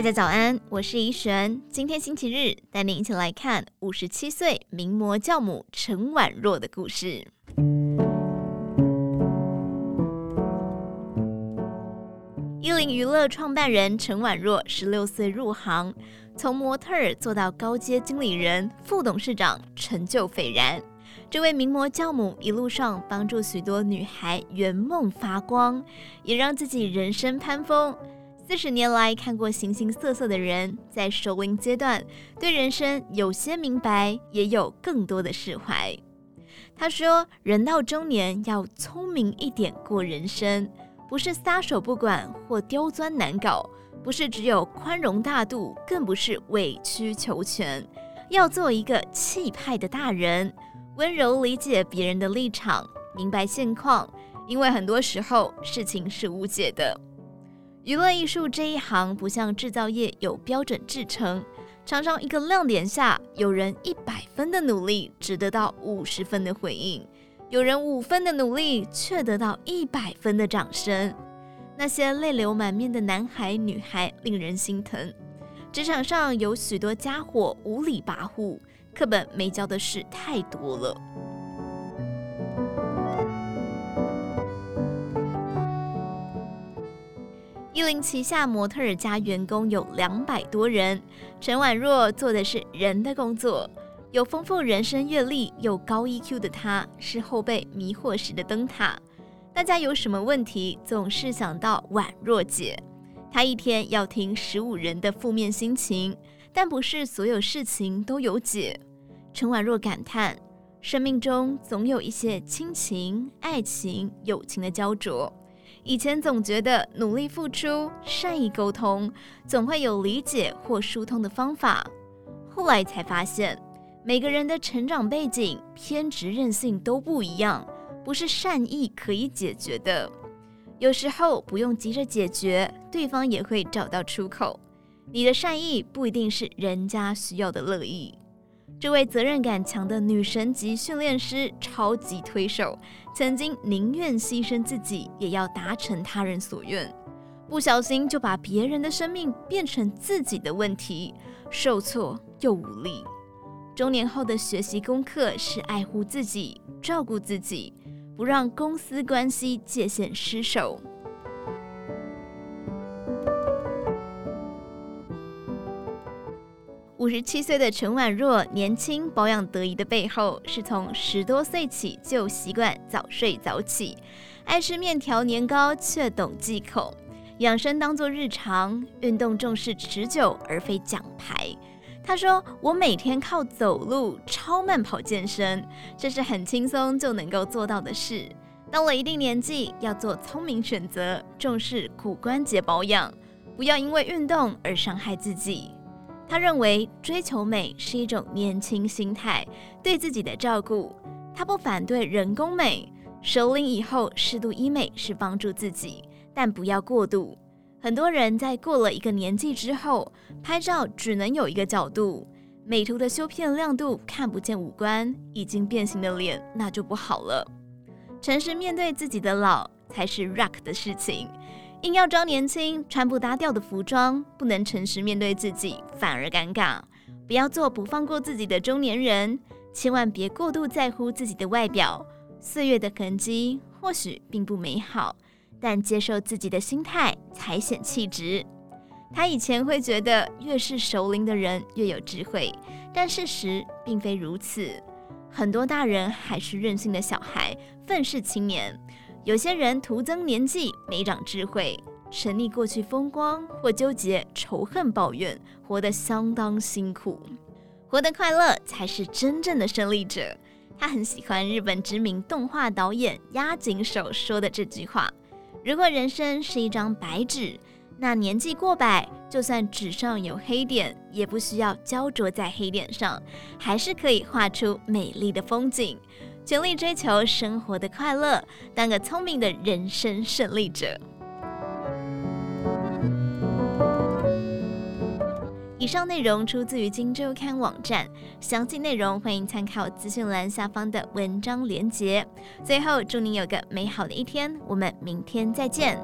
大家早安，我是怡璇。今天星期日，带您一起来看五十七岁名模教母陈婉若的故事。伊林娱乐创办人陈婉若十六岁入行，从模特儿做到高阶经理人、副董事长，成就斐然。这位名模教母一路上帮助许多女孩圆梦发光，也让自己人生攀峰。四十年来看过形形色色的人，在熟龄阶段对人生有些明白，也有更多的释怀。他说：“人到中年要聪明一点过人生，不是撒手不管或刁钻难搞，不是只有宽容大度，更不是委曲求全，要做一个气派的大人，温柔理解别人的立场，明白现况，因为很多时候事情是无解的。”娱乐艺术这一行不像制造业有标准制程，常常一个亮点下，有人一百分的努力只得到五十分的回应，有人五分的努力却得到一百分的掌声。那些泪流满面的男孩女孩令人心疼。职场上有许多家伙无理跋扈，课本没教的事太多了。伊林旗下模特儿家员工有两百多人，陈婉若做的是人的工作。有丰富人生阅历又高 EQ 的她，是后辈迷惑时的灯塔。大家有什么问题，总是想到婉若姐。她一天要听十五人的负面心情，但不是所有事情都有解。陈婉若感叹，生命中总有一些亲情、爱情、友情的焦灼。以前总觉得努力付出、善意沟通，总会有理解或疏通的方法。后来才发现，每个人的成长背景、偏执任性都不一样，不是善意可以解决的。有时候不用急着解决，对方也会找到出口。你的善意不一定是人家需要的乐意。这位责任感强的女神级训练师，超级推手，曾经宁愿牺牲自己，也要达成他人所愿。不小心就把别人的生命变成自己的问题，受挫又无力。中年后的学习功课是爱护自己，照顾自己，不让公私关系界限失守。五十七岁的陈婉若，年轻保养得宜的背后，是从十多岁起就习惯早睡早起，爱吃面条年糕，却懂忌口，养生当作日常，运动重视持久而非奖牌。他说：“我每天靠走路、超慢跑健身，这是很轻松就能够做到的事。到了一定年纪，要做聪明选择，重视骨关节保养，不要因为运动而伤害自己。”他认为追求美是一种年轻心态，对自己的照顾。他不反对人工美，熟龄以后适度医美是帮助自己，但不要过度。很多人在过了一个年纪之后，拍照只能有一个角度，美图的修片亮度看不见五官，已经变形的脸那就不好了。诚实面对自己的老才是 rock 的事情。硬要装年轻，穿不搭调的服装，不能诚实面对自己，反而尴尬。不要做不放过自己的中年人，千万别过度在乎自己的外表。岁月的痕迹或许并不美好，但接受自己的心态才显气质。他以前会觉得越是熟龄的人越有智慧，但事实并非如此。很多大人还是任性的小孩，愤世青年。有些人徒增年纪，没长智慧，沉溺过去风光，或纠结仇恨抱怨，活得相当辛苦。活得快乐才是真正的胜利者。他很喜欢日本知名动画导演押井守说的这句话：如果人生是一张白纸，那年纪过百，就算纸上有黑点，也不需要焦灼在黑点上，还是可以画出美丽的风景。全力追求生活的快乐，当个聪明的人生胜利者。以上内容出自于《金周刊》网站，详细内容欢迎参考资讯栏下方的文章连结。最后，祝您有个美好的一天，我们明天再见。